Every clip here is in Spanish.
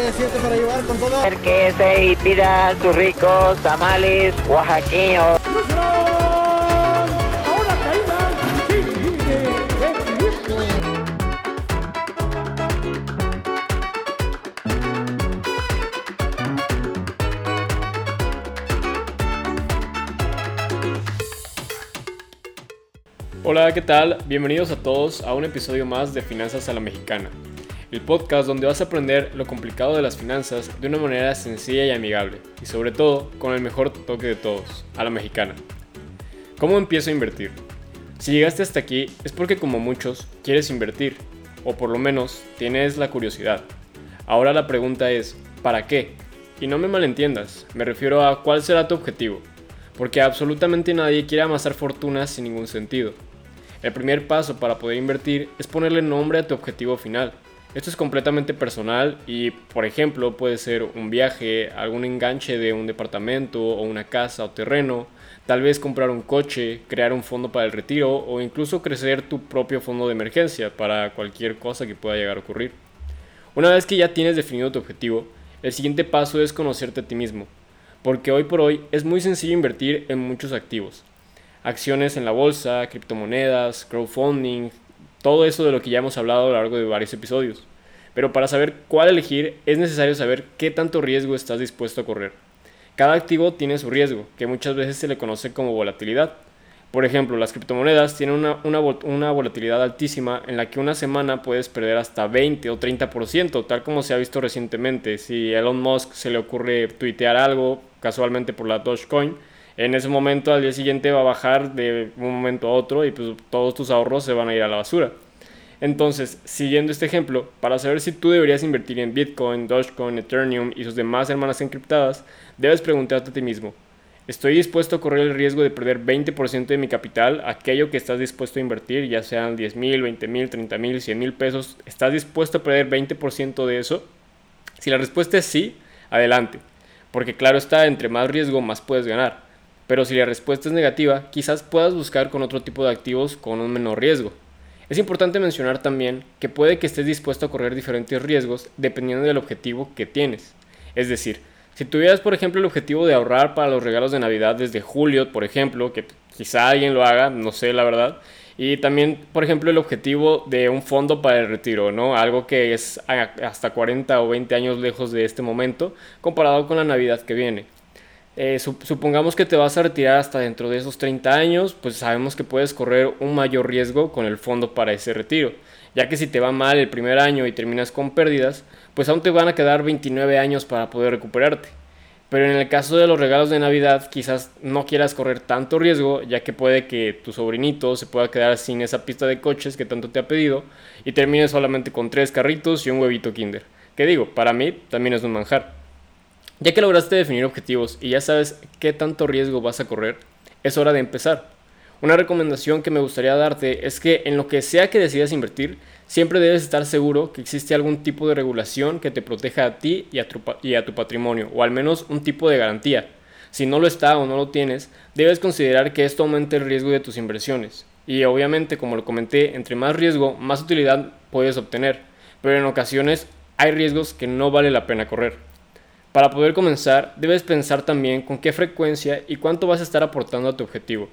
de 7 para llevar con todo. Acérquese y pida sus ricos tamales oaxaqueños. Hola, ¿qué tal? Bienvenidos a todos a un episodio más de Finanzas a la Mexicana, el podcast donde vas a aprender lo complicado de las finanzas de una manera sencilla y amigable, y sobre todo con el mejor toque de todos, a la mexicana. ¿Cómo empiezo a invertir? Si llegaste hasta aquí es porque como muchos quieres invertir, o por lo menos tienes la curiosidad. Ahora la pregunta es, ¿para qué? Y no me malentiendas, me refiero a cuál será tu objetivo, porque absolutamente nadie quiere amasar fortunas sin ningún sentido. El primer paso para poder invertir es ponerle nombre a tu objetivo final. Esto es completamente personal y, por ejemplo, puede ser un viaje, algún enganche de un departamento o una casa o terreno, tal vez comprar un coche, crear un fondo para el retiro o incluso crecer tu propio fondo de emergencia para cualquier cosa que pueda llegar a ocurrir. Una vez que ya tienes definido tu objetivo, el siguiente paso es conocerte a ti mismo, porque hoy por hoy es muy sencillo invertir en muchos activos acciones en la bolsa, criptomonedas, crowdfunding, todo eso de lo que ya hemos hablado a lo largo de varios episodios. Pero para saber cuál elegir es necesario saber qué tanto riesgo estás dispuesto a correr. Cada activo tiene su riesgo, que muchas veces se le conoce como volatilidad. Por ejemplo, las criptomonedas tienen una, volatilidad altísima en la que una semana puedes perder hasta 20 o 30%, tal como se ha visto recientemente. Si a Elon Musk se le ocurre tuitear algo, casualmente por la Dogecoin, en ese momento al día siguiente va a bajar de un momento a otro y pues todos tus ahorros se van a ir a la basura. Entonces, siguiendo este ejemplo, para saber si tú deberías invertir en Bitcoin, Dogecoin, Ethereum y sus demás hermanas encriptadas, debes preguntarte a ti mismo, ¿estoy dispuesto a correr el riesgo de perder 20% de mi capital, aquello que estás dispuesto a invertir, ya sean 10 mil, 20 mil, 30 mil, 100 mil pesos? ¿Estás dispuesto a perder 20% de eso? Si la respuesta es sí, adelante, porque claro está, entre más riesgo, más puedes ganar. Pero si la respuesta es negativa, quizás puedas buscar con otro tipo de activos con un menor riesgo. Es importante mencionar también que puede que estés dispuesto a correr diferentes riesgos dependiendo del objetivo que tienes. Es decir, si tuvieras por ejemplo el objetivo de ahorrar para los regalos de Navidad desde julio, por ejemplo, que quizá alguien lo haga, no sé la verdad, y también, por ejemplo, el objetivo de un fondo para el retiro, ¿no? Algo que es hasta 40 o 20 años lejos de este momento comparado con la Navidad que viene. Eh, supongamos que te vas a retirar hasta dentro de esos 30 años, pues sabemos que puedes correr un mayor riesgo con el fondo para ese retiro, ya que si te va mal el primer año y terminas con pérdidas, pues aún te van a quedar 29 años para poder recuperarte. Pero en el caso de los regalos de Navidad, quizás no quieras correr tanto riesgo, ya que puede que tu sobrinito se pueda quedar sin esa pista de coches que tanto te ha pedido y termines solamente con tres carritos y un huevito Kinder. Que digo, para mí también es un manjar. Ya que lograste definir objetivos y ya sabes qué tanto riesgo vas a correr, es hora de empezar. Una recomendación que me gustaría darte es que en lo que sea que decidas invertir, siempre debes estar seguro que existe algún tipo de regulación que te proteja a ti y a, tu, y a tu patrimonio, o al menos un tipo de garantía. Si no lo está o no lo tienes, debes considerar que esto aumenta el riesgo de tus inversiones. Y obviamente, como lo comenté, entre más riesgo, más utilidad puedes obtener. Pero en ocasiones hay riesgos que no vale la pena correr. Para poder comenzar, debes pensar también con qué frecuencia y cuánto vas a estar aportando a tu objetivo,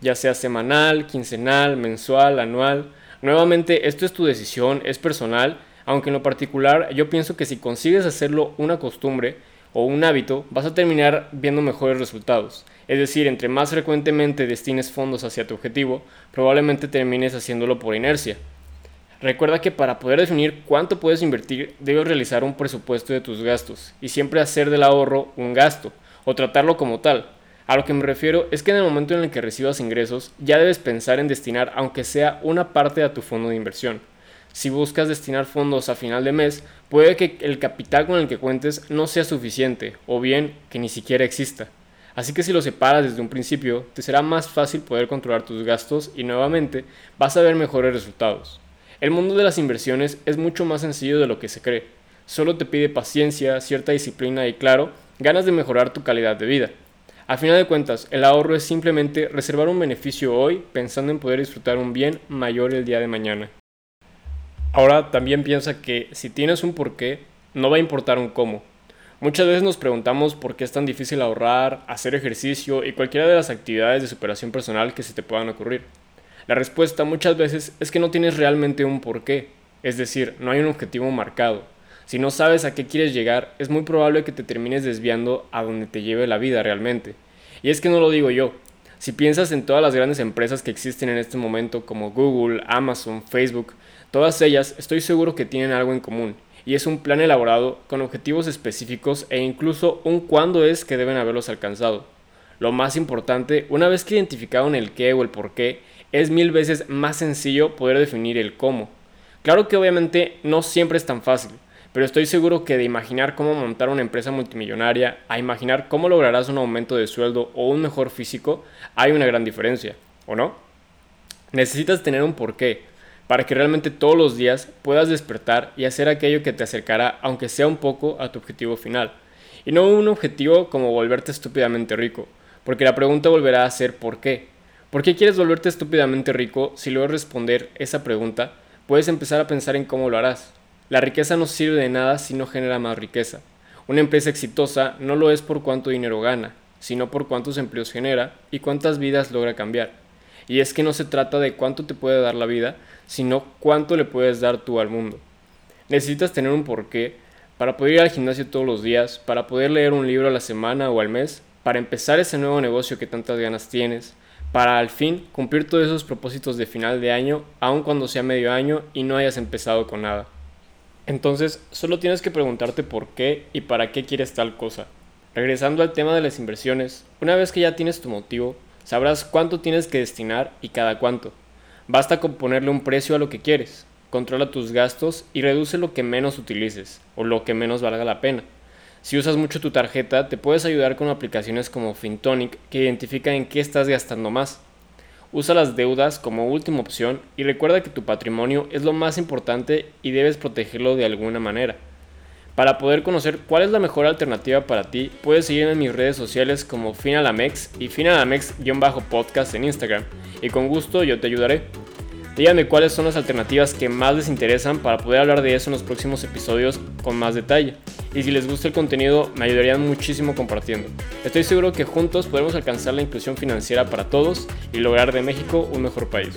ya sea semanal, quincenal, mensual, anual. Nuevamente, esto es tu decisión, es personal, aunque en lo particular yo pienso que si consigues hacerlo una costumbre o un hábito, vas a terminar viendo mejores resultados. Es decir, entre más frecuentemente destines fondos hacia tu objetivo, probablemente termines haciéndolo por inercia. Recuerda que para poder definir cuánto puedes invertir, debes realizar un presupuesto de tus gastos y siempre hacer del ahorro un gasto o tratarlo como tal. A lo que me refiero es que en el momento en el que recibas ingresos, ya debes pensar en destinar aunque sea una parte a tu fondo de inversión. Si buscas destinar fondos a final de mes, puede que el capital con el que cuentes no sea suficiente o bien que ni siquiera exista. Así que si lo separas desde un principio, te será más fácil poder controlar tus gastos y nuevamente vas a ver mejores resultados. El mundo de las inversiones es mucho más sencillo de lo que se cree. Solo te pide paciencia, cierta disciplina y claro, ganas de mejorar tu calidad de vida. A final de cuentas, el ahorro es simplemente reservar un beneficio hoy pensando en poder disfrutar un bien mayor el día de mañana. Ahora también piensa que si tienes un porqué, no va a importar un cómo. Muchas veces nos preguntamos por qué es tan difícil ahorrar, hacer ejercicio y cualquiera de las actividades de superación personal que se te puedan ocurrir. La respuesta muchas veces es que no tienes realmente un porqué, es decir, no hay un objetivo marcado. Si no sabes a qué quieres llegar, es muy probable que te termines desviando a donde te lleve la vida realmente. Y es que no lo digo yo. Si piensas en todas las grandes empresas que existen en este momento como Google, Amazon, Facebook, todas ellas estoy seguro que tienen algo en común, y es un plan elaborado con objetivos específicos e incluso un cuándo es que deben haberlos alcanzado. Lo más importante, una vez que identificaron el qué o el por qué, es mil veces más sencillo poder definir el cómo. Claro que obviamente no siempre es tan fácil, pero estoy seguro que de imaginar cómo montar una empresa multimillonaria a imaginar cómo lograrás un aumento de sueldo o un mejor físico, hay una gran diferencia, ¿o no? Necesitas tener un porqué, para que realmente todos los días puedas despertar y hacer aquello que te acercará, aunque sea un poco, a tu objetivo final. Y no un objetivo como volverte estúpidamente rico, porque la pregunta volverá a ser ¿por qué? ¿Por qué quieres volverte estúpidamente rico? Si luego responder esa pregunta, puedes empezar a pensar en cómo lo harás. La riqueza no sirve de nada si no genera más riqueza. Una empresa exitosa no lo es por cuánto dinero gana, sino por cuántos empleos genera y cuántas vidas logra cambiar. Y es que no se trata de cuánto te puede dar la vida, sino cuánto le puedes dar tú al mundo. Necesitas tener un porqué para poder ir al gimnasio todos los días, para poder leer un libro a la semana o al mes, para empezar ese nuevo negocio que tantas ganas tienes, para al fin cumplir todos esos propósitos de final de año, aun cuando sea medio año y no hayas empezado con nada. Entonces, solo tienes que preguntarte por qué y para qué quieres tal cosa. Regresando al tema de las inversiones, una vez que ya tienes tu motivo, sabrás cuánto tienes que destinar y cada cuánto. Basta con ponerle un precio a lo que quieres. Controla tus gastos y reduce lo que menos utilices o lo que menos valga la pena. Si usas mucho tu tarjeta, te puedes ayudar con aplicaciones como Fintonic que identifican en qué estás gastando más. Usa las deudas como última opción y recuerda que tu patrimonio es lo más importante y debes protegerlo de alguna manera. Para poder conocer cuál es la mejor alternativa para ti, puedes seguirme en mis redes sociales como Finalamex y Finalamex-podcast en Instagram, y con gusto yo te ayudaré. Díganme cuáles son las alternativas que más les interesan para poder hablar de eso en los próximos episodios con más detalle. Y si les gusta el contenido, me ayudarían muchísimo compartiendo. Estoy seguro que juntos podremos alcanzar la inclusión financiera para todos y lograr de México un mejor país.